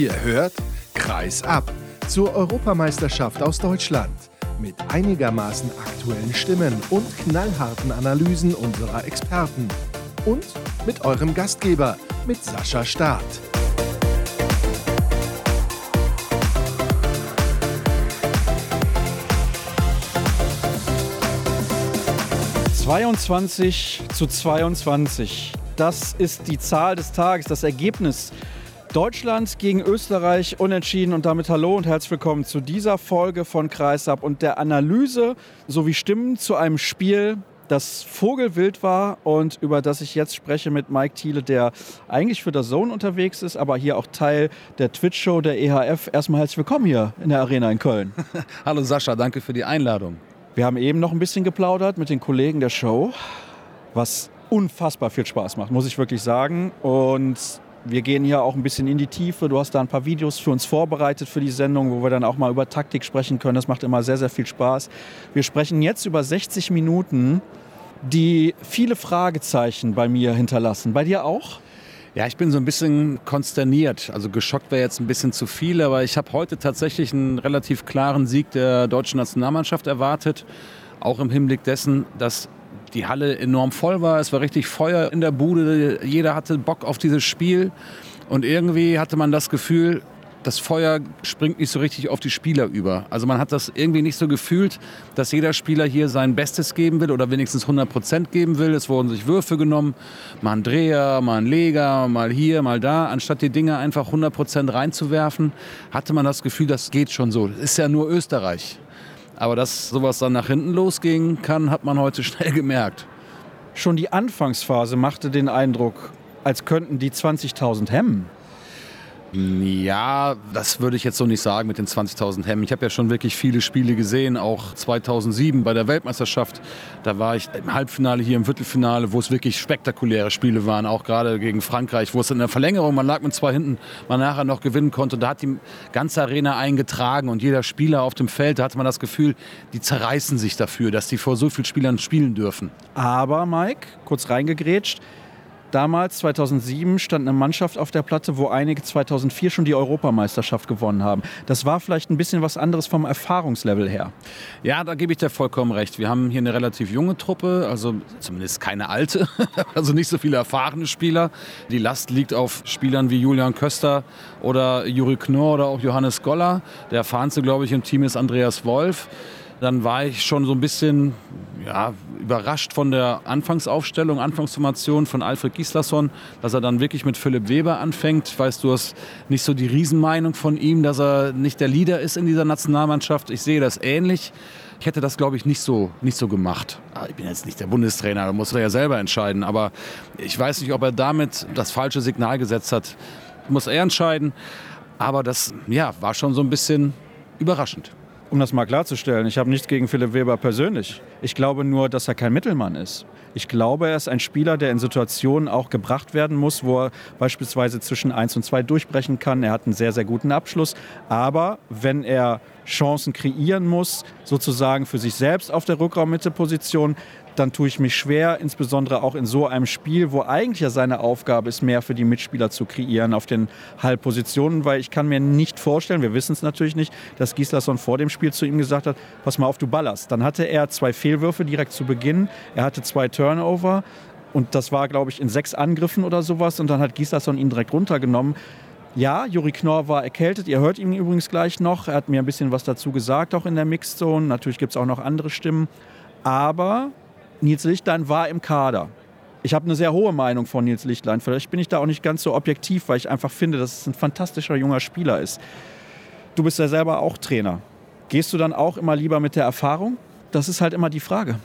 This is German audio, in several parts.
Ihr hört Kreis ab zur Europameisterschaft aus Deutschland mit einigermaßen aktuellen Stimmen und knallharten Analysen unserer Experten und mit eurem Gastgeber, mit Sascha Staat. »22 zu 22. Das ist die Zahl des Tages, das Ergebnis Deutschland gegen Österreich unentschieden und damit hallo und herzlich willkommen zu dieser Folge von Kreisab und der Analyse sowie Stimmen zu einem Spiel, das Vogelwild war und über das ich jetzt spreche mit Mike Thiele, der eigentlich für der Zone unterwegs ist, aber hier auch Teil der Twitch-Show der EHF. Erstmal herzlich willkommen hier in der Arena in Köln. Hallo Sascha, danke für die Einladung. Wir haben eben noch ein bisschen geplaudert mit den Kollegen der Show, was unfassbar viel Spaß macht, muss ich wirklich sagen. Und wir gehen hier auch ein bisschen in die Tiefe. Du hast da ein paar Videos für uns vorbereitet für die Sendung, wo wir dann auch mal über Taktik sprechen können. Das macht immer sehr, sehr viel Spaß. Wir sprechen jetzt über 60 Minuten, die viele Fragezeichen bei mir hinterlassen. Bei dir auch? Ja, ich bin so ein bisschen konsterniert. Also geschockt wäre jetzt ein bisschen zu viel, aber ich habe heute tatsächlich einen relativ klaren Sieg der deutschen Nationalmannschaft erwartet. Auch im Hinblick dessen, dass die Halle enorm voll war. Es war richtig Feuer in der Bude. Jeder hatte Bock auf dieses Spiel. Und irgendwie hatte man das Gefühl, das Feuer springt nicht so richtig auf die Spieler über. Also man hat das irgendwie nicht so gefühlt, dass jeder Spieler hier sein Bestes geben will oder wenigstens 100 Prozent geben will. Es wurden sich Würfe genommen, mal ein Dreher, mal ein Leger, mal hier, mal da. Anstatt die Dinge einfach 100 Prozent reinzuwerfen, hatte man das Gefühl, das geht schon so. Das ist ja nur Österreich. Aber dass sowas dann nach hinten losgehen kann, hat man heute schnell gemerkt. Schon die Anfangsphase machte den Eindruck, als könnten die 20.000 hemmen. Ja, das würde ich jetzt so nicht sagen mit den 20.000 Hemmen. Ich habe ja schon wirklich viele Spiele gesehen, auch 2007 bei der Weltmeisterschaft. Da war ich im Halbfinale, hier im Viertelfinale, wo es wirklich spektakuläre Spiele waren, auch gerade gegen Frankreich, wo es in der Verlängerung, man lag mit zwei hinten, man nachher noch gewinnen konnte. Da hat die ganze Arena eingetragen und jeder Spieler auf dem Feld, da hatte man das Gefühl, die zerreißen sich dafür, dass die vor so vielen Spielern spielen dürfen. Aber, Mike, kurz reingegrätscht, Damals, 2007, stand eine Mannschaft auf der Platte, wo einige 2004 schon die Europameisterschaft gewonnen haben. Das war vielleicht ein bisschen was anderes vom Erfahrungslevel her. Ja, da gebe ich dir vollkommen recht. Wir haben hier eine relativ junge Truppe, also zumindest keine alte, also nicht so viele erfahrene Spieler. Die Last liegt auf Spielern wie Julian Köster oder Juri Knorr oder auch Johannes Goller. Der erfahrenste, glaube ich, im Team ist Andreas Wolf dann war ich schon so ein bisschen ja, überrascht von der Anfangsaufstellung, Anfangsformation von Alfred Gislason, dass er dann wirklich mit Philipp Weber anfängt. Ich weiß, du hast nicht so die Riesenmeinung von ihm, dass er nicht der Leader ist in dieser Nationalmannschaft. Ich sehe das ähnlich. Ich hätte das, glaube ich, nicht so, nicht so gemacht. Ah, ich bin jetzt nicht der Bundestrainer, da muss er ja selber entscheiden. Aber ich weiß nicht, ob er damit das falsche Signal gesetzt hat. Muss er entscheiden. Aber das ja, war schon so ein bisschen überraschend. Um das mal klarzustellen, ich habe nichts gegen Philipp Weber persönlich. Ich glaube nur, dass er kein Mittelmann ist. Ich glaube, er ist ein Spieler, der in Situationen auch gebracht werden muss, wo er beispielsweise zwischen 1 und 2 durchbrechen kann. Er hat einen sehr, sehr guten Abschluss. Aber wenn er Chancen kreieren muss, sozusagen für sich selbst auf der Rückraummitteposition, dann tue ich mich schwer, insbesondere auch in so einem Spiel, wo eigentlich ja seine Aufgabe ist, mehr für die Mitspieler zu kreieren auf den Halbpositionen, weil ich kann mir nicht vorstellen, wir wissen es natürlich nicht, dass Gislason vor dem Spiel zu ihm gesagt hat, pass mal auf, du ballerst. Dann hatte er zwei Fehlwürfe direkt zu Beginn, er hatte zwei Turnover und das war, glaube ich, in sechs Angriffen oder sowas und dann hat Gislason ihn direkt runtergenommen. Ja, Juri Knorr war erkältet. Ihr hört ihn übrigens gleich noch. Er hat mir ein bisschen was dazu gesagt, auch in der Mixzone. Natürlich gibt es auch noch andere Stimmen. Aber Nils Lichtlein war im Kader. Ich habe eine sehr hohe Meinung von Nils Lichtlein. Vielleicht bin ich da auch nicht ganz so objektiv, weil ich einfach finde, dass es ein fantastischer junger Spieler ist. Du bist ja selber auch Trainer. Gehst du dann auch immer lieber mit der Erfahrung? Das ist halt immer die Frage.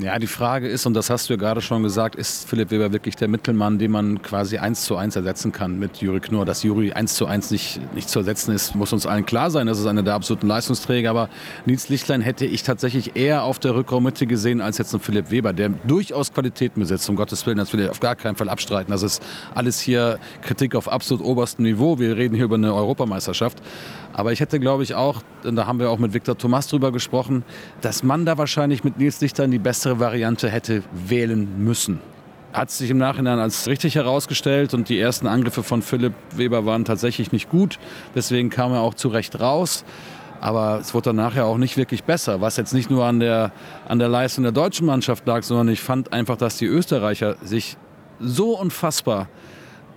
Ja, die Frage ist, und das hast du ja gerade schon gesagt, ist Philipp Weber wirklich der Mittelmann, den man quasi eins zu eins ersetzen kann mit Juri Knorr? Dass Juri eins zu eins nicht, nicht zu ersetzen ist, muss uns allen klar sein. Das ist einer der absoluten Leistungsträger. Aber Nils Lichtlein hätte ich tatsächlich eher auf der Rückraummitte gesehen als jetzt ein Philipp Weber, der durchaus Qualitäten besitzt. Um Gottes Willen, das will ich auf gar keinen Fall abstreiten. Das ist alles hier Kritik auf absolut oberstem Niveau. Wir reden hier über eine Europameisterschaft. Aber ich hätte, glaube ich, auch, da haben wir auch mit Viktor Thomas drüber gesprochen, dass man da wahrscheinlich mit Nils Lichtlein die bessere Variante hätte wählen müssen. hat sich im Nachhinein als richtig herausgestellt und die ersten Angriffe von Philipp Weber waren tatsächlich nicht gut. Deswegen kam er auch zu Recht raus. Aber es wurde dann nachher auch nicht wirklich besser, was jetzt nicht nur an der, an der Leistung der deutschen Mannschaft lag, sondern ich fand einfach, dass die Österreicher sich so unfassbar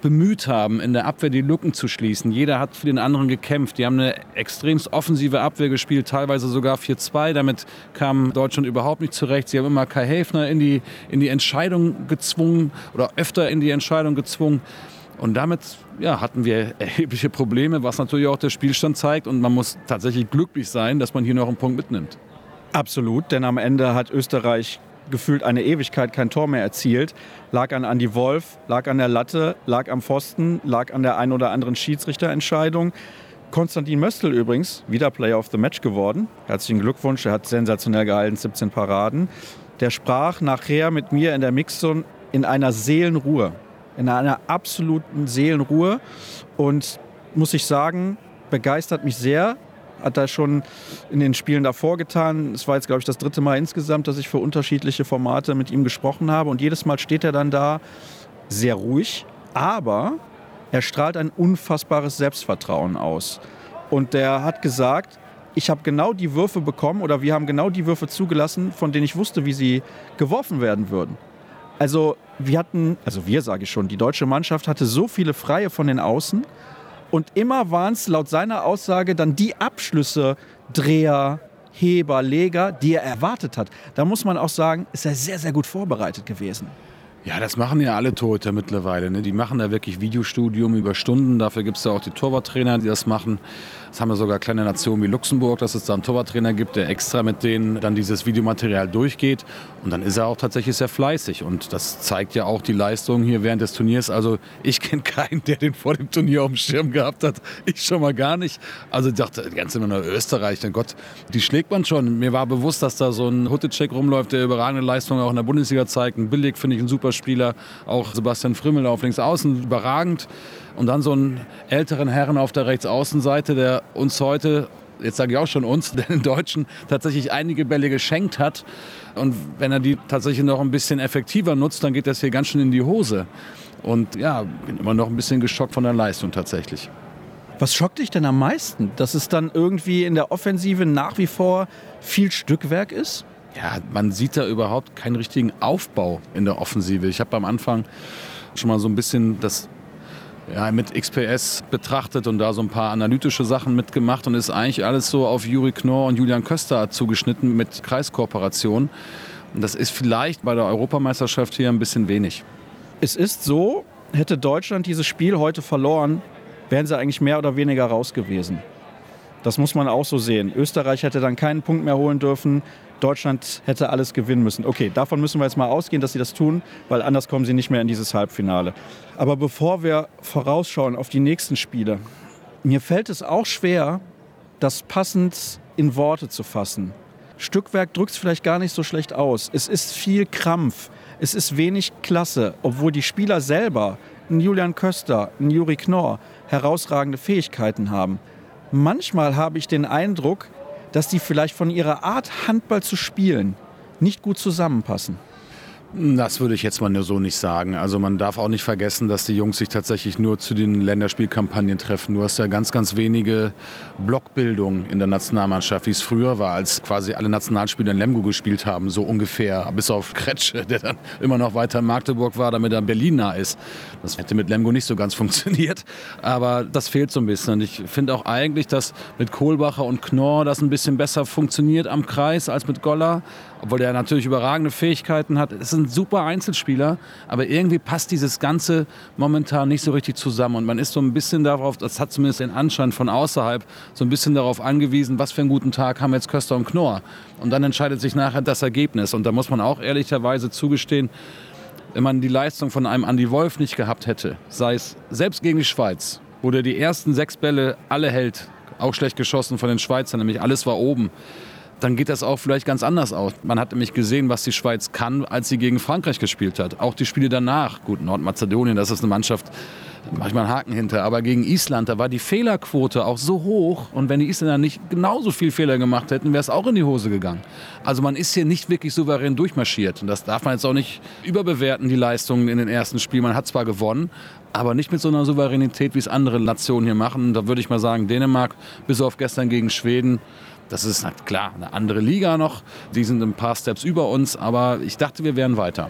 bemüht haben, in der Abwehr die Lücken zu schließen. Jeder hat für den anderen gekämpft. Die haben eine extremst offensive Abwehr gespielt, teilweise sogar 4-2. Damit kam Deutschland überhaupt nicht zurecht. Sie haben immer Kai Häfner in die, in die Entscheidung gezwungen oder öfter in die Entscheidung gezwungen. Und damit ja, hatten wir erhebliche Probleme, was natürlich auch der Spielstand zeigt. Und man muss tatsächlich glücklich sein, dass man hier noch einen Punkt mitnimmt. Absolut, denn am Ende hat Österreich gefühlt eine Ewigkeit kein Tor mehr erzielt. Lag an Andy Wolf, lag an der Latte, lag am Pfosten, lag an der ein oder anderen Schiedsrichterentscheidung. Konstantin Möstl übrigens, wieder Player of the Match geworden. Herzlichen Glückwunsch, er hat sensationell gehalten, 17 Paraden. Der sprach nachher mit mir in der Mixzone in einer Seelenruhe, in einer absoluten Seelenruhe. Und muss ich sagen, begeistert mich sehr, hat er schon in den Spielen davor getan. Es war jetzt, glaube ich, das dritte Mal insgesamt, dass ich für unterschiedliche Formate mit ihm gesprochen habe. Und jedes Mal steht er dann da sehr ruhig, aber er strahlt ein unfassbares Selbstvertrauen aus. Und der hat gesagt, ich habe genau die Würfe bekommen oder wir haben genau die Würfe zugelassen, von denen ich wusste, wie sie geworfen werden würden. Also wir hatten, also wir sage ich schon, die deutsche Mannschaft hatte so viele Freie von den Außen und immer waren es laut seiner Aussage dann die Abschlüsse, Dreher, Heber, Leger, die er erwartet hat. Da muss man auch sagen, ist er sehr, sehr gut vorbereitet gewesen. Ja, das machen ja alle Torhüter mittlerweile. Ne? Die machen da wirklich Videostudium über Stunden. Dafür gibt es ja auch die Torwarttrainer, die das machen. Das haben wir sogar kleine Nationen wie Luxemburg, dass es da einen Torwarttrainer gibt, der extra mit denen dann dieses Videomaterial durchgeht. Und dann ist er auch tatsächlich sehr fleißig. Und das zeigt ja auch die Leistung hier während des Turniers. Also ich kenne keinen, der den vor dem Turnier auf dem Schirm gehabt hat. Ich schon mal gar nicht. Also ich dachte, ganz immer nur Österreich, denn Gott, die schlägt man schon. Mir war bewusst, dass da so ein Huttecek rumläuft, der überragende Leistungen auch in der Bundesliga zeigt. Ein Billig finde ich ein super Spieler. Auch Sebastian Frimmel auf links außen, überragend. Und dann so einen älteren Herren auf der Rechtsaußenseite, der uns heute, jetzt sage ich auch schon uns, den Deutschen tatsächlich einige Bälle geschenkt hat. Und wenn er die tatsächlich noch ein bisschen effektiver nutzt, dann geht das hier ganz schön in die Hose. Und ja, bin immer noch ein bisschen geschockt von der Leistung tatsächlich. Was schockt dich denn am meisten? Dass es dann irgendwie in der Offensive nach wie vor viel Stückwerk ist? Ja, man sieht da überhaupt keinen richtigen Aufbau in der Offensive. Ich habe am Anfang schon mal so ein bisschen das ja, mit XPS betrachtet und da so ein paar analytische Sachen mitgemacht und ist eigentlich alles so auf Juri Knorr und Julian Köster zugeschnitten mit Kreiskooperation. Und das ist vielleicht bei der Europameisterschaft hier ein bisschen wenig. Es ist so, hätte Deutschland dieses Spiel heute verloren, wären sie eigentlich mehr oder weniger raus gewesen. Das muss man auch so sehen. Österreich hätte dann keinen Punkt mehr holen dürfen. Deutschland hätte alles gewinnen müssen. Okay, davon müssen wir jetzt mal ausgehen, dass sie das tun, weil anders kommen sie nicht mehr in dieses Halbfinale. Aber bevor wir vorausschauen auf die nächsten Spiele, mir fällt es auch schwer, das passend in Worte zu fassen. Stückwerk drückt es vielleicht gar nicht so schlecht aus. Es ist viel Krampf. Es ist wenig Klasse, obwohl die Spieler selber, ein Julian Köster, ein Juri Knorr, herausragende Fähigkeiten haben. Manchmal habe ich den Eindruck, dass die vielleicht von ihrer Art, Handball zu spielen, nicht gut zusammenpassen. Das würde ich jetzt mal nur so nicht sagen. Also man darf auch nicht vergessen, dass die Jungs sich tatsächlich nur zu den Länderspielkampagnen treffen. Du hast ja ganz, ganz wenige Blockbildungen in der Nationalmannschaft, wie es früher war, als quasi alle Nationalspieler in Lemgo gespielt haben, so ungefähr. Bis auf Kretsche, der dann immer noch weiter in Magdeburg war, damit er in Berlin nah ist. Das hätte mit Lemgo nicht so ganz funktioniert. Aber das fehlt so ein bisschen. Und ich finde auch eigentlich, dass mit Kohlbacher und Knorr das ein bisschen besser funktioniert am Kreis als mit Goller obwohl der natürlich überragende Fähigkeiten hat. Es ist ein super Einzelspieler, aber irgendwie passt dieses Ganze momentan nicht so richtig zusammen. Und man ist so ein bisschen darauf, das hat zumindest den Anschein von außerhalb, so ein bisschen darauf angewiesen, was für einen guten Tag haben jetzt Köster und Knorr. Und dann entscheidet sich nachher das Ergebnis. Und da muss man auch ehrlicherweise zugestehen, wenn man die Leistung von einem Andy Wolf nicht gehabt hätte, sei es selbst gegen die Schweiz, wo der die ersten sechs Bälle alle hält, auch schlecht geschossen von den Schweizern, nämlich alles war oben dann geht das auch vielleicht ganz anders aus. Man hat nämlich gesehen, was die Schweiz kann, als sie gegen Frankreich gespielt hat. Auch die Spiele danach. Gut, Nordmazedonien, das ist eine Mannschaft, mache ich mal einen Haken hinter. Aber gegen Island, da war die Fehlerquote auch so hoch. Und wenn die Isländer nicht genauso viel Fehler gemacht hätten, wäre es auch in die Hose gegangen. Also man ist hier nicht wirklich souverän durchmarschiert. Und das darf man jetzt auch nicht überbewerten, die Leistungen in den ersten Spielen. Man hat zwar gewonnen, aber nicht mit so einer Souveränität, wie es andere Nationen hier machen. Da würde ich mal sagen, Dänemark, bis auf gestern gegen Schweden, das ist klar eine andere Liga noch. Die sind ein paar Steps über uns, aber ich dachte, wir wären weiter.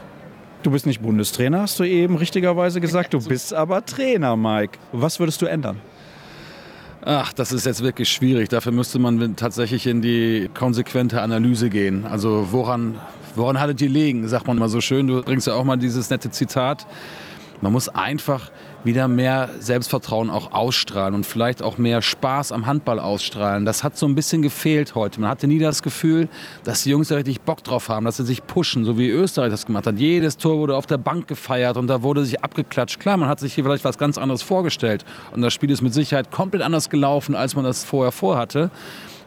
Du bist nicht Bundestrainer, hast du eben richtigerweise gesagt. Du bist aber Trainer, Mike. Was würdest du ändern? Ach, das ist jetzt wirklich schwierig. Dafür müsste man tatsächlich in die konsequente Analyse gehen. Also woran, woran hattet ihr liegen, sagt man mal so schön. Du bringst ja auch mal dieses nette Zitat. Man muss einfach wieder mehr Selbstvertrauen auch ausstrahlen und vielleicht auch mehr Spaß am Handball ausstrahlen. Das hat so ein bisschen gefehlt heute. Man hatte nie das Gefühl, dass die Jungs da richtig Bock drauf haben, dass sie sich pushen, so wie Österreich das gemacht hat. Jedes Tor wurde auf der Bank gefeiert und da wurde sich abgeklatscht. Klar, man hat sich hier vielleicht was ganz anderes vorgestellt und das Spiel ist mit Sicherheit komplett anders gelaufen, als man das vorher vorhatte.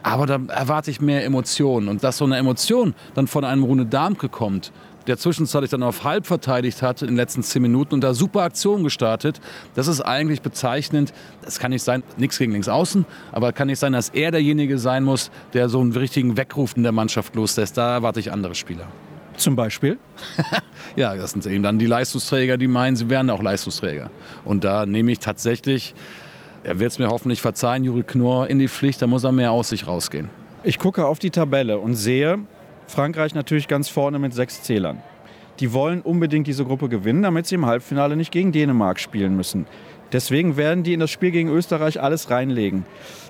Aber da erwarte ich mehr Emotionen. Und dass so eine Emotion dann von einem Rune Darmke kommt, der zwischenzeitlich dann auf halb verteidigt hat in den letzten zehn Minuten und da super Aktionen gestartet. Das ist eigentlich bezeichnend. Das kann nicht sein, nichts gegen links außen, aber kann nicht sein, dass er derjenige sein muss, der so einen richtigen Weckruf in der Mannschaft loslässt. Da erwarte ich andere Spieler. Zum Beispiel? ja, das sind eben dann die Leistungsträger, die meinen, sie wären auch Leistungsträger. Und da nehme ich tatsächlich, er wird es mir hoffentlich verzeihen, Juri Knorr in die Pflicht, da muss er mehr aus sich rausgehen. Ich gucke auf die Tabelle und sehe, Frankreich natürlich ganz vorne mit sechs Zählern. Die wollen unbedingt diese Gruppe gewinnen, damit sie im Halbfinale nicht gegen Dänemark spielen müssen. Deswegen werden die in das Spiel gegen Österreich alles reinlegen.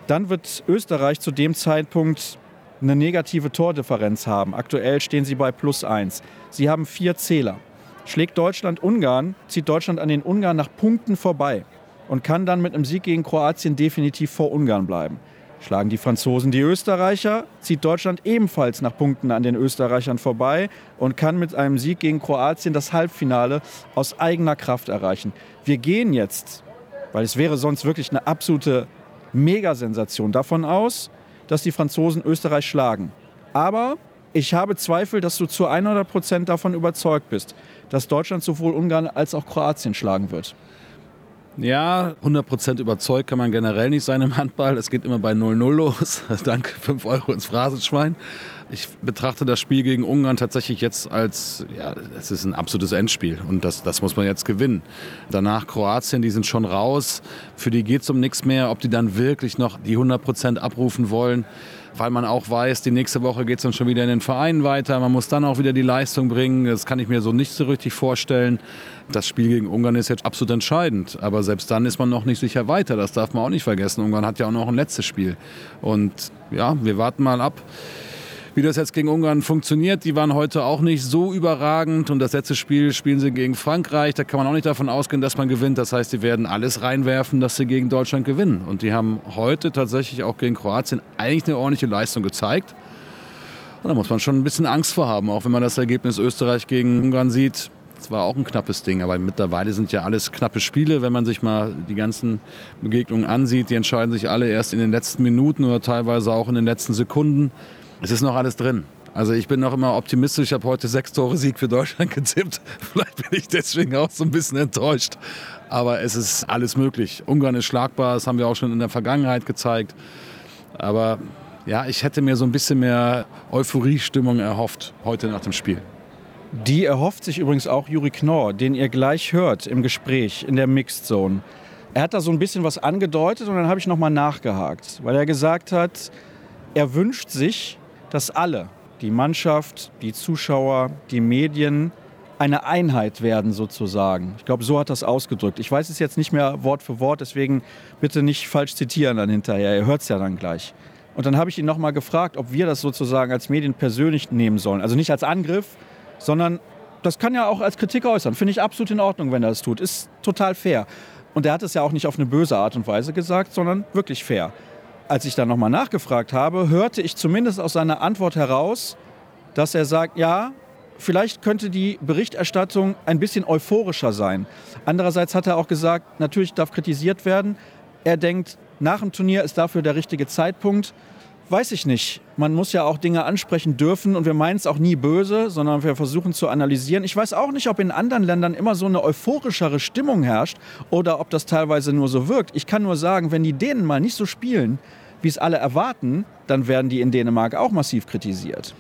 Dann wird Österreich zu dem Zeitpunkt eine negative Tordifferenz haben. Aktuell stehen sie bei plus eins. Sie haben vier Zähler. Schlägt Deutschland Ungarn, zieht Deutschland an den Ungarn nach Punkten vorbei und kann dann mit einem Sieg gegen Kroatien definitiv vor Ungarn bleiben. Schlagen die Franzosen die Österreicher, zieht Deutschland ebenfalls nach Punkten an den Österreichern vorbei und kann mit einem Sieg gegen Kroatien das Halbfinale aus eigener Kraft erreichen. Wir gehen jetzt, weil es wäre sonst wirklich eine absolute Megasensation, davon aus, dass die Franzosen Österreich schlagen. Aber ich habe Zweifel, dass du zu 100 Prozent davon überzeugt bist, dass Deutschland sowohl Ungarn als auch Kroatien schlagen wird. Ja, 100% überzeugt kann man generell nicht sein im Handball. Es geht immer bei 0-0 los. Danke, 5 Euro ins Phrasenschwein. Ich betrachte das Spiel gegen Ungarn tatsächlich jetzt als, ja, es ist ein absolutes Endspiel und das, das muss man jetzt gewinnen. Danach Kroatien, die sind schon raus. Für die geht es um nichts mehr. Ob die dann wirklich noch die 100% abrufen wollen, weil man auch weiß, die nächste Woche geht es dann schon wieder in den Vereinen weiter. Man muss dann auch wieder die Leistung bringen. Das kann ich mir so nicht so richtig vorstellen. Das Spiel gegen Ungarn ist jetzt absolut entscheidend. Aber selbst dann ist man noch nicht sicher weiter. Das darf man auch nicht vergessen. Ungarn hat ja auch noch ein letztes Spiel. Und ja, wir warten mal ab wie das jetzt gegen Ungarn funktioniert. Die waren heute auch nicht so überragend und das letzte Spiel spielen sie gegen Frankreich. Da kann man auch nicht davon ausgehen, dass man gewinnt. Das heißt, sie werden alles reinwerfen, dass sie gegen Deutschland gewinnen. Und die haben heute tatsächlich auch gegen Kroatien eigentlich eine ordentliche Leistung gezeigt. Und da muss man schon ein bisschen Angst vor haben, auch wenn man das Ergebnis Österreich gegen Ungarn sieht. Es war auch ein knappes Ding, aber mittlerweile sind ja alles knappe Spiele. Wenn man sich mal die ganzen Begegnungen ansieht, die entscheiden sich alle erst in den letzten Minuten oder teilweise auch in den letzten Sekunden. Es ist noch alles drin. Also ich bin noch immer optimistisch. Ich habe heute sechs Tore Sieg für Deutschland getippt. Vielleicht bin ich deswegen auch so ein bisschen enttäuscht. Aber es ist alles möglich. Ungarn ist schlagbar. Das haben wir auch schon in der Vergangenheit gezeigt. Aber ja, ich hätte mir so ein bisschen mehr Euphoriestimmung erhofft heute nach dem Spiel. Die erhofft sich übrigens auch Juri Knorr, den ihr gleich hört im Gespräch in der Mixed Zone. Er hat da so ein bisschen was angedeutet und dann habe ich nochmal nachgehakt, weil er gesagt hat, er wünscht sich, dass alle, die Mannschaft, die Zuschauer, die Medien, eine Einheit werden sozusagen. Ich glaube, so hat das ausgedrückt. Ich weiß es jetzt nicht mehr Wort für Wort, deswegen bitte nicht falsch zitieren dann hinterher. Ihr hört es ja dann gleich. Und dann habe ich ihn nochmal gefragt, ob wir das sozusagen als Medien persönlich nehmen sollen. Also nicht als Angriff, sondern das kann ja auch als Kritik äußern. Finde ich absolut in Ordnung, wenn er das tut. Ist total fair. Und er hat es ja auch nicht auf eine böse Art und Weise gesagt, sondern wirklich fair. Als ich dann nochmal nachgefragt habe, hörte ich zumindest aus seiner Antwort heraus, dass er sagt, ja, vielleicht könnte die Berichterstattung ein bisschen euphorischer sein. Andererseits hat er auch gesagt, natürlich darf kritisiert werden. Er denkt, nach dem Turnier ist dafür der richtige Zeitpunkt. Weiß ich nicht. Man muss ja auch Dinge ansprechen dürfen und wir meinen es auch nie böse, sondern wir versuchen zu analysieren. Ich weiß auch nicht, ob in anderen Ländern immer so eine euphorischere Stimmung herrscht oder ob das teilweise nur so wirkt. Ich kann nur sagen, wenn die Dänen mal nicht so spielen, wie es alle erwarten, dann werden die in Dänemark auch massiv kritisiert.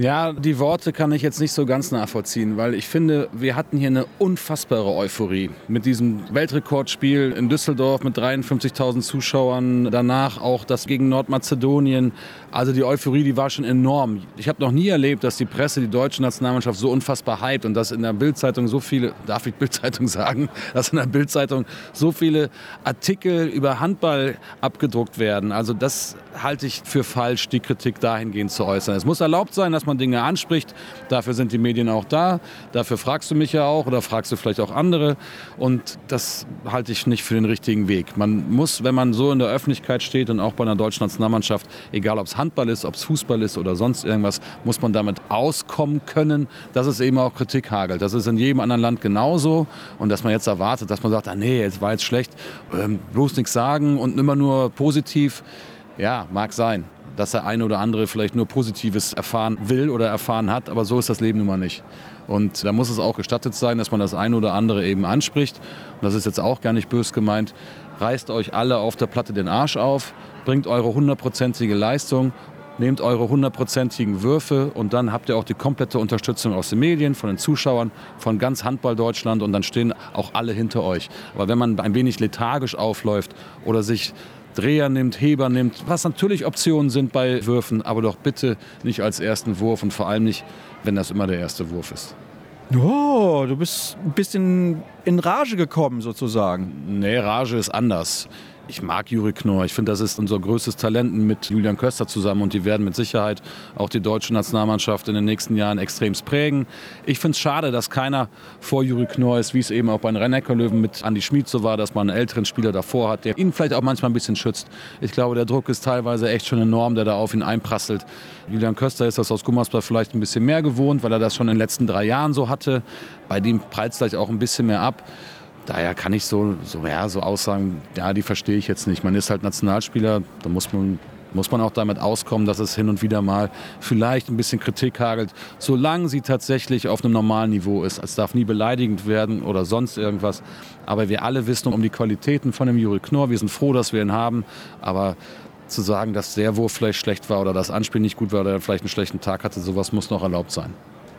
Ja, die Worte kann ich jetzt nicht so ganz nachvollziehen, weil ich finde, wir hatten hier eine unfassbare Euphorie mit diesem Weltrekordspiel in Düsseldorf mit 53.000 Zuschauern, danach auch das gegen Nordmazedonien. Also die Euphorie, die war schon enorm. Ich habe noch nie erlebt, dass die Presse die deutsche Nationalmannschaft so unfassbar hypt und dass in der Bildzeitung so viele, darf ich Bildzeitung sagen, dass in der Bildzeitung so viele Artikel über Handball abgedruckt werden. Also das halte ich für falsch, die Kritik dahingehend zu äußern. Es muss erlaubt sein, dass man Dinge anspricht. Dafür sind die Medien auch da. Dafür fragst du mich ja auch oder fragst du vielleicht auch andere. Und das halte ich nicht für den richtigen Weg. Man muss, wenn man so in der Öffentlichkeit steht und auch bei einer deutschen Nationalmannschaft, egal ob es Handball ist, ob es Fußball ist oder sonst irgendwas, muss man damit auskommen können, dass es eben auch Kritik hagelt. Das ist in jedem anderen Land genauso. Und dass man jetzt erwartet, dass man sagt, ah nee, es war jetzt schlecht, ähm, bloß nichts sagen und immer nur positiv. Ja, mag sein dass der eine oder andere vielleicht nur Positives erfahren will oder erfahren hat, aber so ist das Leben nun mal nicht. Und da muss es auch gestattet sein, dass man das eine oder andere eben anspricht. Und das ist jetzt auch gar nicht bös gemeint. Reißt euch alle auf der Platte den Arsch auf, bringt eure hundertprozentige Leistung nehmt eure hundertprozentigen Würfe und dann habt ihr auch die komplette Unterstützung aus den Medien, von den Zuschauern, von ganz Handball Deutschland und dann stehen auch alle hinter euch. Aber wenn man ein wenig lethargisch aufläuft oder sich Dreher nimmt, Heber nimmt, was natürlich Optionen sind bei Würfen, aber doch bitte nicht als ersten Wurf und vor allem nicht, wenn das immer der erste Wurf ist. Oh, du bist ein bisschen in Rage gekommen sozusagen. Nee, Rage ist anders ich mag Juri Knorr. Ich finde, das ist unser größtes Talent mit Julian Köster zusammen und die werden mit Sicherheit auch die deutsche Nationalmannschaft in den nächsten Jahren extremst prägen. Ich finde es schade, dass keiner vor Juri Knorr ist, wie es eben auch bei den Rennecker-Löwen mit Andi Schmid so war, dass man einen älteren Spieler davor hat, der ihn vielleicht auch manchmal ein bisschen schützt. Ich glaube, der Druck ist teilweise echt schon enorm, der da auf ihn einprasselt. Julian Köster ist das aus Gummersbach vielleicht ein bisschen mehr gewohnt, weil er das schon in den letzten drei Jahren so hatte. Bei dem prallt es vielleicht auch ein bisschen mehr ab daher kann ich so, so, ja, so aussagen, ja, die verstehe ich jetzt nicht. Man ist halt Nationalspieler, da muss man, muss man auch damit auskommen, dass es hin und wieder mal vielleicht ein bisschen Kritik hagelt, solange sie tatsächlich auf einem normalen Niveau ist. Es darf nie beleidigend werden oder sonst irgendwas. Aber wir alle wissen um die Qualitäten von dem Juri Knorr. Wir sind froh, dass wir ihn haben. Aber zu sagen, dass der Wurf vielleicht schlecht war oder das Anspiel nicht gut war oder er vielleicht einen schlechten Tag hatte, sowas muss noch erlaubt sein.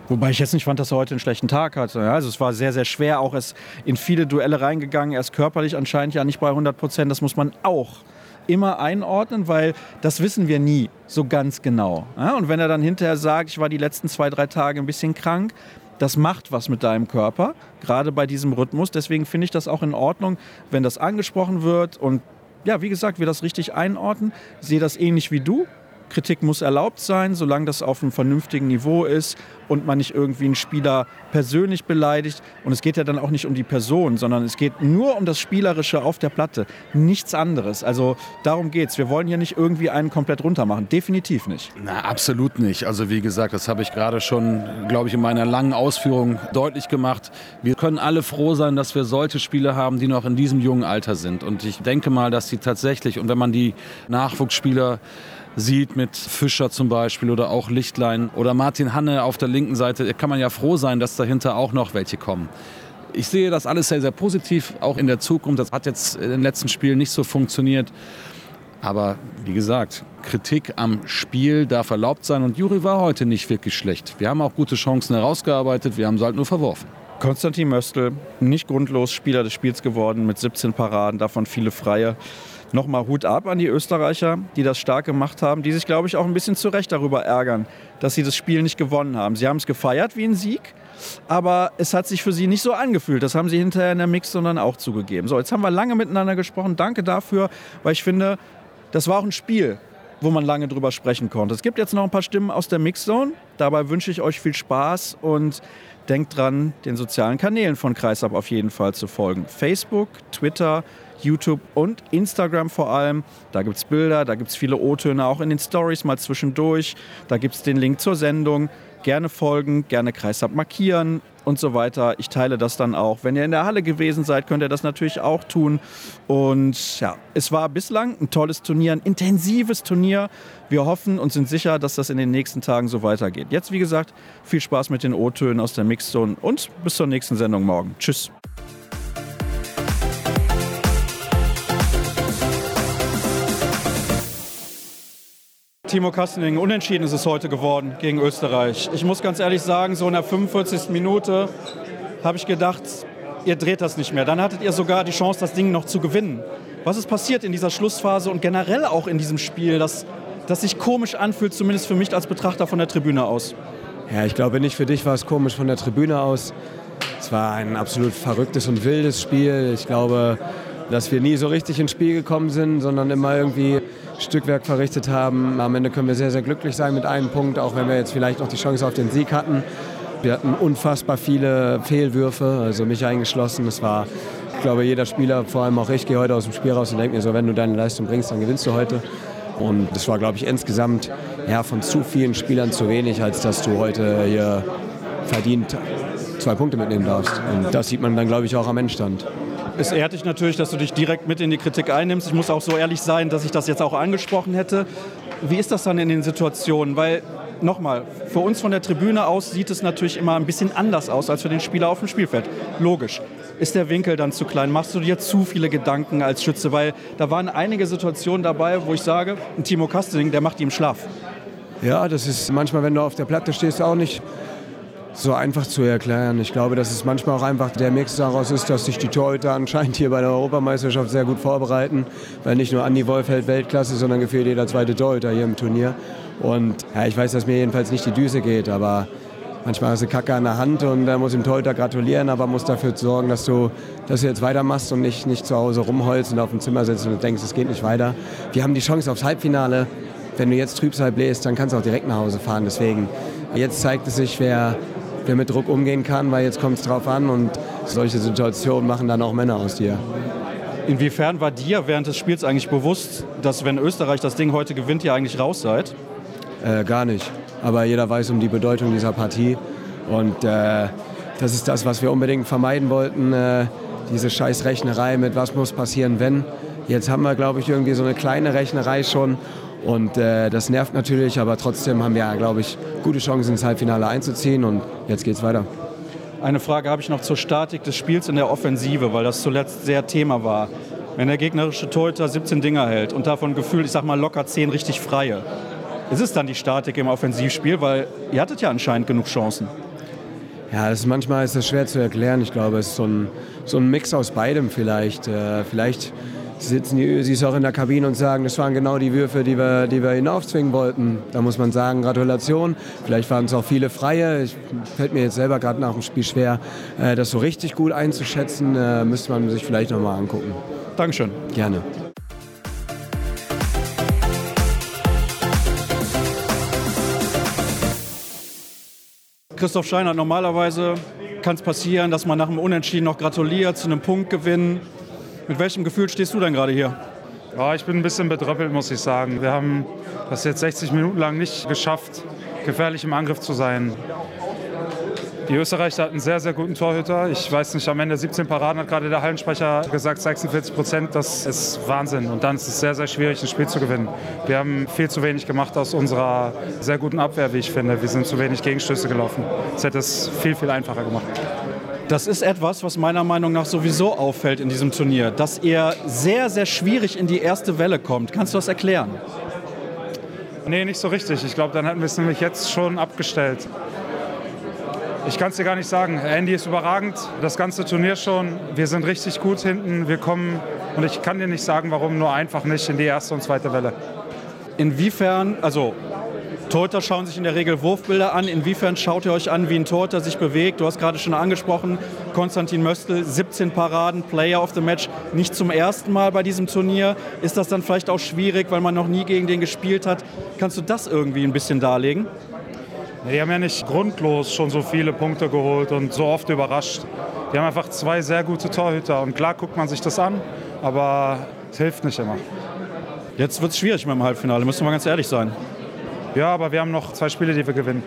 Wobei ich jetzt nicht fand, dass er heute einen schlechten Tag hatte. also es war sehr, sehr schwer. Auch es in viele Duelle reingegangen. Er ist körperlich anscheinend ja nicht bei 100 Prozent. Das muss man auch immer einordnen, weil das wissen wir nie so ganz genau. und wenn er dann hinterher sagt, ich war die letzten zwei, drei Tage ein bisschen krank, das macht was mit deinem Körper, gerade bei diesem Rhythmus. Deswegen finde ich das auch in Ordnung, wenn das angesprochen wird und ja, wie gesagt, wir das richtig einordnen. Sehe das ähnlich wie du. Kritik muss erlaubt sein, solange das auf einem vernünftigen Niveau ist und man nicht irgendwie einen Spieler persönlich beleidigt. Und es geht ja dann auch nicht um die Person, sondern es geht nur um das Spielerische auf der Platte. Nichts anderes. Also darum geht es. Wir wollen hier nicht irgendwie einen komplett runter machen. Definitiv nicht. Na, absolut nicht. Also wie gesagt, das habe ich gerade schon, glaube ich, in meiner langen Ausführung deutlich gemacht. Wir können alle froh sein, dass wir solche Spieler haben, die noch in diesem jungen Alter sind. Und ich denke mal, dass sie tatsächlich, und wenn man die Nachwuchsspieler sieht mit Fischer zum Beispiel oder auch Lichtlein oder Martin Hanne auf der linken Seite, kann man ja froh sein, dass dahinter auch noch welche kommen. Ich sehe das alles sehr, sehr positiv, auch in der Zukunft. Das hat jetzt in den letzten Spielen nicht so funktioniert. Aber wie gesagt, Kritik am Spiel darf erlaubt sein und Juri war heute nicht wirklich schlecht. Wir haben auch gute Chancen herausgearbeitet, wir haben sie halt nur verworfen. Konstantin Möstl, nicht grundlos Spieler des Spiels geworden mit 17 Paraden, davon viele Freie. Nochmal Hut ab an die Österreicher, die das stark gemacht haben, die sich, glaube ich, auch ein bisschen zu Recht darüber ärgern, dass sie das Spiel nicht gewonnen haben. Sie haben es gefeiert wie ein Sieg, aber es hat sich für sie nicht so angefühlt. Das haben sie hinterher in der Mix, sondern auch zugegeben. So, jetzt haben wir lange miteinander gesprochen. Danke dafür, weil ich finde, das war auch ein Spiel, wo man lange drüber sprechen konnte. Es gibt jetzt noch ein paar Stimmen aus der Mixzone, Dabei wünsche ich euch viel Spaß und denkt dran, den sozialen Kanälen von Kreisab auf jeden Fall zu folgen. Facebook, Twitter, YouTube und Instagram vor allem. Da gibt es Bilder, da gibt es viele O-Töne, auch in den Stories mal zwischendurch. Da gibt es den Link zur Sendung. Gerne folgen, gerne Kreisab markieren und so weiter. Ich teile das dann auch. Wenn ihr in der Halle gewesen seid, könnt ihr das natürlich auch tun. Und ja, es war bislang ein tolles Turnier, ein intensives Turnier. Wir hoffen und sind sicher, dass das in den nächsten Tagen so weitergeht. Jetzt, wie gesagt, viel Spaß mit den O-Tönen aus der Mixzone und bis zur nächsten Sendung morgen. Tschüss. Timo Kastening, unentschieden ist es heute geworden gegen Österreich. Ich muss ganz ehrlich sagen, so in der 45. Minute habe ich gedacht, ihr dreht das nicht mehr. Dann hattet ihr sogar die Chance, das Ding noch zu gewinnen. Was ist passiert in dieser Schlussphase und generell auch in diesem Spiel, das, das sich komisch anfühlt, zumindest für mich als Betrachter von der Tribüne aus? Ja, ich glaube nicht für dich war es komisch von der Tribüne aus. Es war ein absolut verrücktes und wildes Spiel. Ich glaube, dass wir nie so richtig ins Spiel gekommen sind, sondern immer irgendwie Stückwerk verrichtet haben. Am Ende können wir sehr, sehr glücklich sein mit einem Punkt, auch wenn wir jetzt vielleicht noch die Chance auf den Sieg hatten. Wir hatten unfassbar viele Fehlwürfe, also mich eingeschlossen. Es war, ich glaube, jeder Spieler, vor allem auch ich, gehe heute aus dem Spiel raus und denke mir so, wenn du deine Leistung bringst, dann gewinnst du heute. Und das war, glaube ich, insgesamt ja, von zu vielen Spielern zu wenig, als dass du heute hier verdient zwei Punkte mitnehmen darfst. Und das sieht man dann, glaube ich, auch am Endstand. Es ehrt dich natürlich, dass du dich direkt mit in die Kritik einnimmst. Ich muss auch so ehrlich sein, dass ich das jetzt auch angesprochen hätte. Wie ist das dann in den Situationen? Weil, nochmal, für uns von der Tribüne aus sieht es natürlich immer ein bisschen anders aus als für den Spieler auf dem Spielfeld. Logisch. Ist der Winkel dann zu klein? Machst du dir zu viele Gedanken als Schütze? Weil da waren einige Situationen dabei, wo ich sage, ein Timo Kastening, der macht im Schlaf. Ja, das ist manchmal, wenn du auf der Platte stehst, auch nicht so einfach zu erklären. Ich glaube, dass es manchmal auch einfach der Mix daraus ist, dass sich die Torhüter anscheinend hier bei der Europameisterschaft sehr gut vorbereiten, weil nicht nur Andi Wolf hält Weltklasse, sondern gefühlt jeder zweite Torhüter hier im Turnier. Und ja, ich weiß, dass mir jedenfalls nicht die Düse geht, aber manchmal hast du Kacke an der Hand und da muss dem Torhüter gratulieren, aber muss dafür sorgen, dass du, dass jetzt weitermachst und nicht, nicht zu Hause rumholst und auf dem Zimmer sitzt und denkst, es geht nicht weiter. Wir haben die Chance aufs Halbfinale. Wenn du jetzt Trübsal bläst, dann kannst du auch direkt nach Hause fahren. Deswegen, jetzt zeigt es sich, wer, wer mit Druck umgehen kann, weil jetzt kommt es drauf an und solche Situationen machen dann auch Männer aus dir. Inwiefern war dir während des Spiels eigentlich bewusst, dass wenn Österreich das Ding heute gewinnt, ihr eigentlich raus seid? Äh, gar nicht. Aber jeder weiß um die Bedeutung dieser Partie. Und äh, das ist das, was wir unbedingt vermeiden wollten. Äh, diese scheiß Rechnerei mit was muss passieren, wenn. Jetzt haben wir, glaube ich, irgendwie so eine kleine Rechnerei schon. Und äh, das nervt natürlich, aber trotzdem haben wir, glaube ich, gute Chancen ins Halbfinale einzuziehen und jetzt geht's weiter. Eine Frage habe ich noch zur Statik des Spiels in der Offensive, weil das zuletzt sehr Thema war. Wenn der gegnerische Torhüter 17 Dinger hält und davon gefühlt, ich sag mal, locker 10 richtig freie, ist es dann die Statik im Offensivspiel? Weil ihr hattet ja anscheinend genug Chancen. Ja, das ist, manchmal ist das schwer zu erklären. Ich glaube, es ist so ein, so ein Mix aus beidem vielleicht. Äh, vielleicht sitzen die Ösis auch in der Kabine und sagen, das waren genau die Würfe, die wir, die wir hinaufzwingen wollten. Da muss man sagen, Gratulation. Vielleicht waren es auch viele Freie. Ich, fällt mir jetzt selber gerade nach dem Spiel schwer, äh, das so richtig gut einzuschätzen. Äh, müsste man sich vielleicht nochmal angucken. Dankeschön. Gerne. Christoph Scheiner, normalerweise kann es passieren, dass man nach einem Unentschieden noch gratuliert zu einem Punktgewinn. Mit welchem Gefühl stehst du denn gerade hier? Ja, ich bin ein bisschen bedröppelt, muss ich sagen. Wir haben das jetzt 60 Minuten lang nicht geschafft, gefährlich im Angriff zu sein. Die Österreicher hatten einen sehr, sehr guten Torhüter. Ich weiß nicht, am Ende 17 Paraden hat gerade der Hallensprecher gesagt, 46 Prozent. Das ist Wahnsinn. Und dann ist es sehr, sehr schwierig, ein Spiel zu gewinnen. Wir haben viel zu wenig gemacht aus unserer sehr guten Abwehr, wie ich finde. Wir sind zu wenig Gegenstöße gelaufen. Das hätte es viel, viel einfacher gemacht. Das ist etwas, was meiner Meinung nach sowieso auffällt in diesem Turnier, dass ihr sehr, sehr schwierig in die erste Welle kommt. Kannst du das erklären? Nee, nicht so richtig. Ich glaube, dann hätten wir es nämlich jetzt schon abgestellt. Ich kann es dir gar nicht sagen. Andy ist überragend, das ganze Turnier schon. Wir sind richtig gut hinten. Wir kommen, und ich kann dir nicht sagen, warum, nur einfach nicht in die erste und zweite Welle. Inwiefern, also Torhüter schauen sich in der Regel Wurfbilder an. Inwiefern schaut ihr euch an, wie ein Torhüter sich bewegt? Du hast gerade schon angesprochen, Konstantin Möstl, 17 Paraden, Player of the Match, nicht zum ersten Mal bei diesem Turnier. Ist das dann vielleicht auch schwierig, weil man noch nie gegen den gespielt hat? Kannst du das irgendwie ein bisschen darlegen? Die haben ja nicht grundlos schon so viele Punkte geholt und so oft überrascht. Die haben einfach zwei sehr gute Torhüter. Und klar guckt man sich das an, aber es hilft nicht immer. Jetzt wird es schwierig mit dem Halbfinale, müssen wir ganz ehrlich sein. Ja, aber wir haben noch zwei Spiele, die wir gewinnen.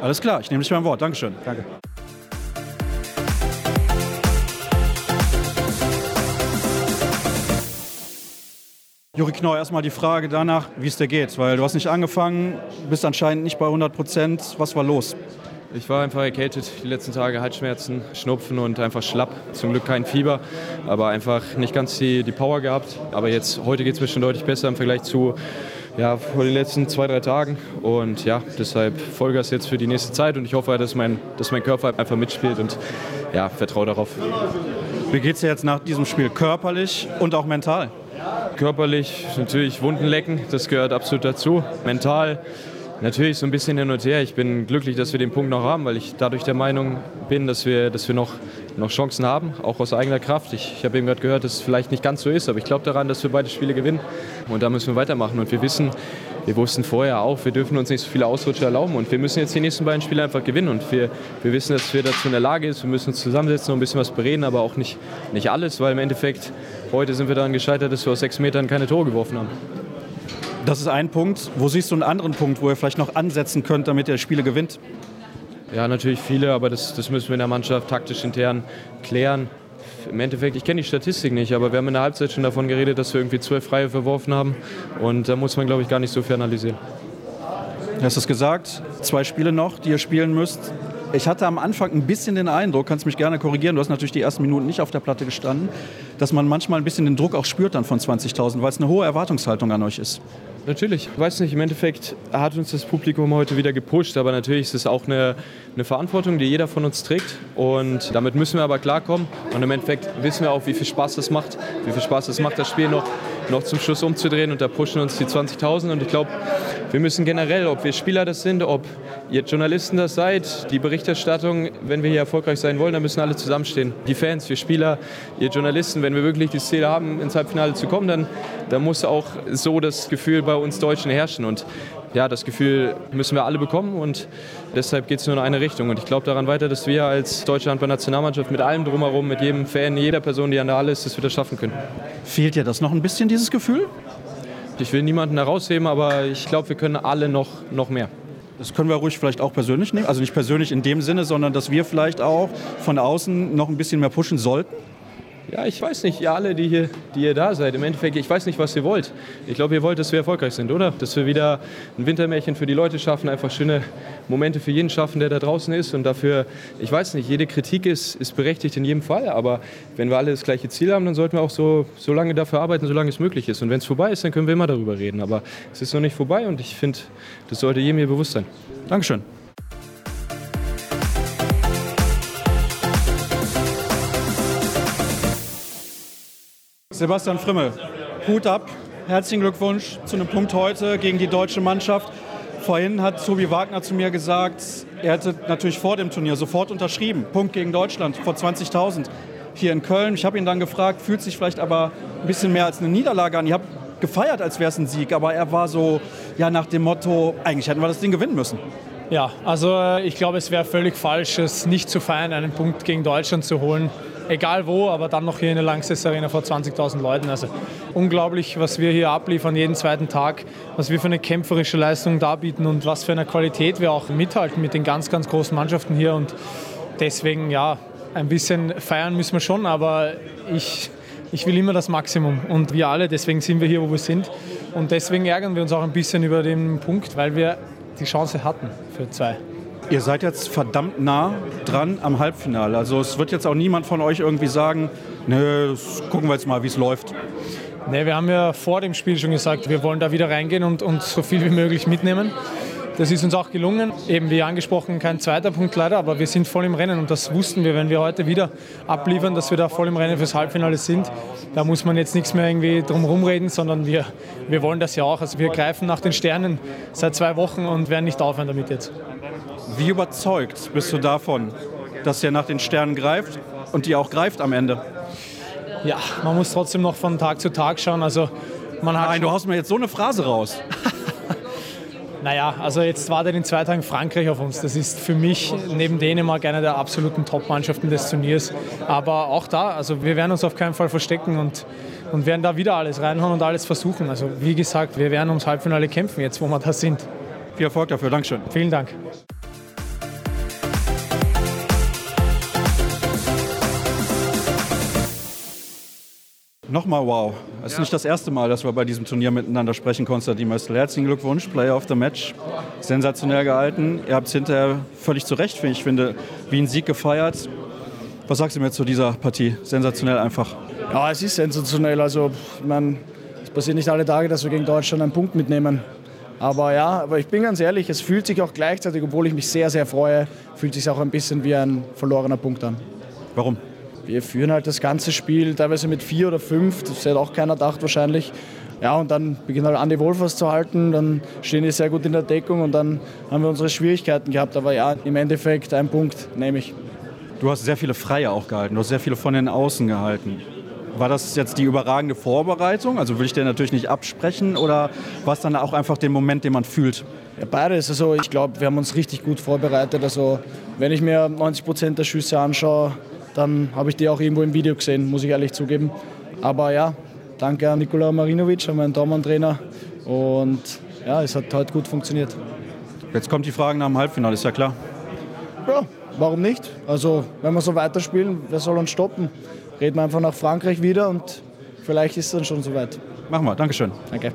Alles klar, ich nehme dich beim Wort. Dankeschön. Danke. Juri Knau, erstmal die Frage danach, wie es dir geht. Weil du hast nicht angefangen, bist anscheinend nicht bei 100 Prozent. Was war los? Ich war einfach erkältet die letzten Tage, Halsschmerzen, Schnupfen und einfach schlapp. Zum Glück kein Fieber, aber einfach nicht ganz die, die Power gehabt. Aber jetzt, heute geht es mir schon deutlich besser im Vergleich zu ja, vor den letzten zwei, drei Tagen. Und ja, deshalb Vollgas jetzt für die nächste Zeit und ich hoffe, dass mein, dass mein Körper einfach mitspielt und ja, vertraue darauf. Wie geht es dir jetzt nach diesem Spiel körperlich und auch mental? Körperlich natürlich Wunden lecken, das gehört absolut dazu. Mental Natürlich so ein bisschen hin und her. Ich bin glücklich, dass wir den Punkt noch haben, weil ich dadurch der Meinung bin, dass wir, dass wir noch, noch Chancen haben, auch aus eigener Kraft. Ich, ich habe eben gerade gehört, dass es vielleicht nicht ganz so ist, aber ich glaube daran, dass wir beide Spiele gewinnen. Und da müssen wir weitermachen. Und wir wissen, wir wussten vorher auch, wir dürfen uns nicht so viele Ausrutsche erlauben. Und wir müssen jetzt die nächsten beiden Spiele einfach gewinnen. Und wir, wir wissen, dass wir dazu in der Lage sind. Wir müssen uns zusammensetzen und ein bisschen was bereden, aber auch nicht, nicht alles, weil im Endeffekt heute sind wir daran gescheitert, dass wir aus sechs Metern keine Tore geworfen haben. Das ist ein Punkt. Wo siehst du einen anderen Punkt, wo ihr vielleicht noch ansetzen könnt, damit ihr Spiele gewinnt? Ja, natürlich viele, aber das, das müssen wir in der Mannschaft taktisch intern klären. Im Endeffekt, ich kenne die Statistik nicht, aber wir haben in der Halbzeit schon davon geredet, dass wir irgendwie zwölf Freie verworfen haben. Und da muss man, glaube ich, gar nicht so viel analysieren. Du hast es gesagt, zwei Spiele noch, die ihr spielen müsst. Ich hatte am Anfang ein bisschen den Eindruck, kannst mich gerne korrigieren, du hast natürlich die ersten Minuten nicht auf der Platte gestanden, dass man manchmal ein bisschen den Druck auch spürt dann von 20.000, weil es eine hohe Erwartungshaltung an euch ist. Natürlich. Ich weiß nicht, im Endeffekt hat uns das Publikum heute wieder gepusht, aber natürlich ist es auch eine, eine Verantwortung, die jeder von uns trägt und damit müssen wir aber klarkommen und im Endeffekt wissen wir auch, wie viel Spaß das macht, wie viel Spaß es macht, das Spiel noch, noch zum Schluss umzudrehen und da pushen uns die 20.000 und ich glaube, wir müssen generell, ob wir Spieler das sind, ob ihr Journalisten das seid, die Berichterstattung, wenn wir hier erfolgreich sein wollen, dann müssen alle zusammenstehen. Die Fans, wir Spieler, ihr Journalisten, wenn wir wirklich das Ziel haben, ins Halbfinale zu kommen, dann, dann muss auch so das Gefühl bei uns Deutschen herrschen. Und ja, das Gefühl müssen wir alle bekommen und deshalb geht es nur in eine Richtung. Und ich glaube daran weiter, dass wir als deutsche Handball-Nationalmannschaft mit allem drumherum, mit jedem Fan, jeder Person, die an der Halle ist, dass wir das schaffen können. Fehlt dir das noch ein bisschen, dieses Gefühl? Ich will niemanden herausheben, aber ich glaube, wir können alle noch, noch mehr. Das können wir ruhig vielleicht auch persönlich nehmen. Also nicht persönlich in dem Sinne, sondern dass wir vielleicht auch von außen noch ein bisschen mehr pushen sollten. Ja, ich weiß nicht, ihr alle, die hier, die ihr da seid, im Endeffekt, ich weiß nicht, was ihr wollt. Ich glaube, ihr wollt, dass wir erfolgreich sind, oder? Dass wir wieder ein Wintermärchen für die Leute schaffen, einfach schöne Momente für jeden schaffen, der da draußen ist. Und dafür, ich weiß nicht, jede Kritik ist, ist berechtigt in jedem Fall. Aber wenn wir alle das gleiche Ziel haben, dann sollten wir auch so, so lange dafür arbeiten, solange es möglich ist. Und wenn es vorbei ist, dann können wir immer darüber reden. Aber es ist noch nicht vorbei und ich finde, das sollte jedem hier bewusst sein. Dankeschön. Sebastian Frimmel, Hut ab, herzlichen Glückwunsch zu einem Punkt heute gegen die deutsche Mannschaft. Vorhin hat Tobi Wagner zu mir gesagt, er hätte natürlich vor dem Turnier sofort unterschrieben. Punkt gegen Deutschland vor 20.000 hier in Köln. Ich habe ihn dann gefragt, fühlt sich vielleicht aber ein bisschen mehr als eine Niederlage an. Ich habe gefeiert, als wäre es ein Sieg, aber er war so ja, nach dem Motto, eigentlich hätten wir das Ding gewinnen müssen. Ja, also äh, ich glaube, es wäre völlig falsch, es nicht zu feiern, einen Punkt gegen Deutschland zu holen egal wo, aber dann noch hier in der Langsess Arena vor 20.000 Leuten. Also unglaublich, was wir hier abliefern jeden zweiten Tag, was wir für eine kämpferische Leistung darbieten und was für eine Qualität wir auch mithalten mit den ganz, ganz großen Mannschaften hier. Und deswegen, ja, ein bisschen feiern müssen wir schon, aber ich, ich will immer das Maximum und wir alle, deswegen sind wir hier, wo wir sind. Und deswegen ärgern wir uns auch ein bisschen über den Punkt, weil wir die Chance hatten für zwei. Ihr seid jetzt verdammt nah dran am Halbfinale. Also es wird jetzt auch niemand von euch irgendwie sagen, ne, gucken wir jetzt mal, wie es läuft. Nee, wir haben ja vor dem Spiel schon gesagt, wir wollen da wieder reingehen und, und so viel wie möglich mitnehmen. Das ist uns auch gelungen. Eben wie angesprochen, kein zweiter Punkt leider, aber wir sind voll im Rennen und das wussten wir, wenn wir heute wieder abliefern, dass wir da voll im Rennen fürs Halbfinale sind. Da muss man jetzt nichts mehr irgendwie drum rumreden, sondern wir, wir wollen das ja auch. Also wir greifen nach den Sternen seit zwei Wochen und werden nicht aufhören damit jetzt. Wie überzeugt bist du davon, dass er nach den Sternen greift und die auch greift am Ende? Ja, man muss trotzdem noch von Tag zu Tag schauen. Also man hat Nein, du haust mir jetzt so eine Phrase raus. Naja, also jetzt wartet in zwei Tagen Frankreich auf uns. Das ist für mich neben Dänemark eine der absoluten Top-Mannschaften des Turniers. Aber auch da, also wir werden uns auf keinen Fall verstecken und, und werden da wieder alles reinhauen und alles versuchen. Also wie gesagt, wir werden ums Halbfinale kämpfen, jetzt wo wir da sind. Viel Erfolg dafür, Dankeschön. Vielen Dank. Nochmal wow. Es ist nicht das erste Mal, dass wir bei diesem Turnier miteinander sprechen, Konstantin Möstl. Herzlichen Glückwunsch, Player of the Match. Sensationell gehalten. Ihr habt es hinterher völlig zu Recht, ich finde, wie ein Sieg gefeiert. Was sagst du mir zu dieser Partie? Sensationell einfach. Ja, es ist sensationell. Also, ich meine, es passiert nicht alle Tage, dass wir gegen Deutschland einen Punkt mitnehmen. Aber ja, aber ich bin ganz ehrlich, es fühlt sich auch gleichzeitig, obwohl ich mich sehr, sehr freue, fühlt sich auch ein bisschen wie ein verlorener Punkt an. Warum? Wir führen halt das ganze Spiel teilweise mit vier oder fünf, das hätte auch keiner gedacht wahrscheinlich. Ja, und dann beginnt halt Andi Wolfers zu halten, dann stehen die sehr gut in der Deckung und dann haben wir unsere Schwierigkeiten gehabt. Aber ja, im Endeffekt ein Punkt nehme ich. Du hast sehr viele Freie auch gehalten, du hast sehr viele von den Außen gehalten. War das jetzt die überragende Vorbereitung? Also will ich dir natürlich nicht absprechen oder war es dann auch einfach den Moment, den man fühlt? Ja, beides. Also ich glaube, wir haben uns richtig gut vorbereitet. Also wenn ich mir 90 Prozent der Schüsse anschaue, dann habe ich die auch irgendwo im Video gesehen, muss ich ehrlich zugeben. Aber ja, danke an Nikola Marinovic, an meinen Dortmund-Trainer. Und ja, es hat heute gut funktioniert. Jetzt kommt die Frage nach dem Halbfinale, ist ja klar. Ja, warum nicht? Also, wenn wir so weiterspielen, wer soll uns stoppen? Reden wir einfach nach Frankreich wieder und vielleicht ist es dann schon soweit. Machen wir, Dankeschön. Danke.